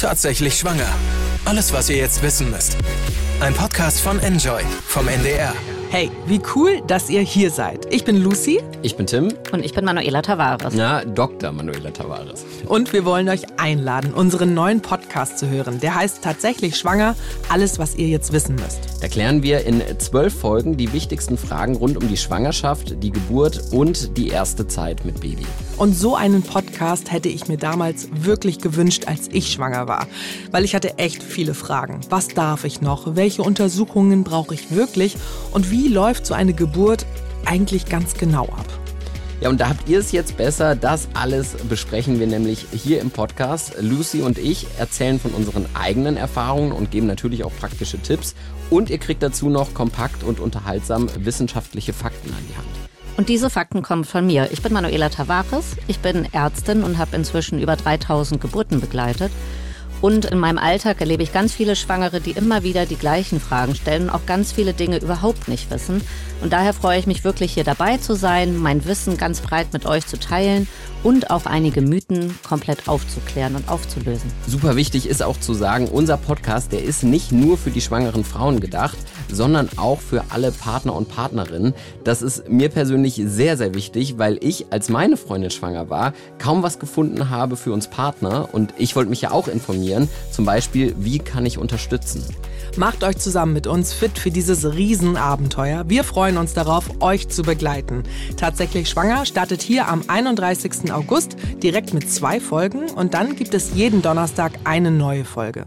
Tatsächlich schwanger. Alles, was ihr jetzt wissen müsst. Ein Podcast von Enjoy vom NDR. Hey, wie cool, dass ihr hier seid. Ich bin Lucy. Ich bin Tim. Und ich bin Manuela Tavares. Na, Dr. Manuela Tavares. Und wir wollen euch einladen, unseren neuen Podcast zu hören. Der heißt tatsächlich Schwanger. Alles, was ihr jetzt wissen müsst. Da klären wir in zwölf Folgen die wichtigsten Fragen rund um die Schwangerschaft, die Geburt und die erste Zeit mit Baby. Und so einen Podcast hätte ich mir damals wirklich gewünscht, als ich schwanger war. Weil ich hatte echt viele Fragen. Was darf ich noch? Welche Untersuchungen brauche ich wirklich? Und wie läuft so eine Geburt eigentlich ganz genau ab? Ja, und da habt ihr es jetzt besser. Das alles besprechen wir nämlich hier im Podcast. Lucy und ich erzählen von unseren eigenen Erfahrungen und geben natürlich auch praktische Tipps. Und ihr kriegt dazu noch kompakt und unterhaltsam wissenschaftliche Fakten an die Hand. Und diese Fakten kommen von mir. Ich bin Manuela Tavares, ich bin Ärztin und habe inzwischen über 3000 Geburten begleitet. Und in meinem Alltag erlebe ich ganz viele Schwangere, die immer wieder die gleichen Fragen stellen und auch ganz viele Dinge überhaupt nicht wissen. Und daher freue ich mich wirklich hier dabei zu sein, mein Wissen ganz breit mit euch zu teilen und auch einige Mythen komplett aufzuklären und aufzulösen. Super wichtig ist auch zu sagen, unser Podcast, der ist nicht nur für die schwangeren Frauen gedacht, sondern auch für alle Partner und Partnerinnen. Das ist mir persönlich sehr, sehr wichtig, weil ich, als meine Freundin schwanger war, kaum was gefunden habe für uns Partner und ich wollte mich ja auch informieren, zum Beispiel, wie kann ich unterstützen. Macht euch zusammen mit uns fit für dieses Riesenabenteuer. Wir freuen uns darauf, euch zu begleiten. Tatsächlich Schwanger startet hier am 31. August direkt mit zwei Folgen und dann gibt es jeden Donnerstag eine neue Folge.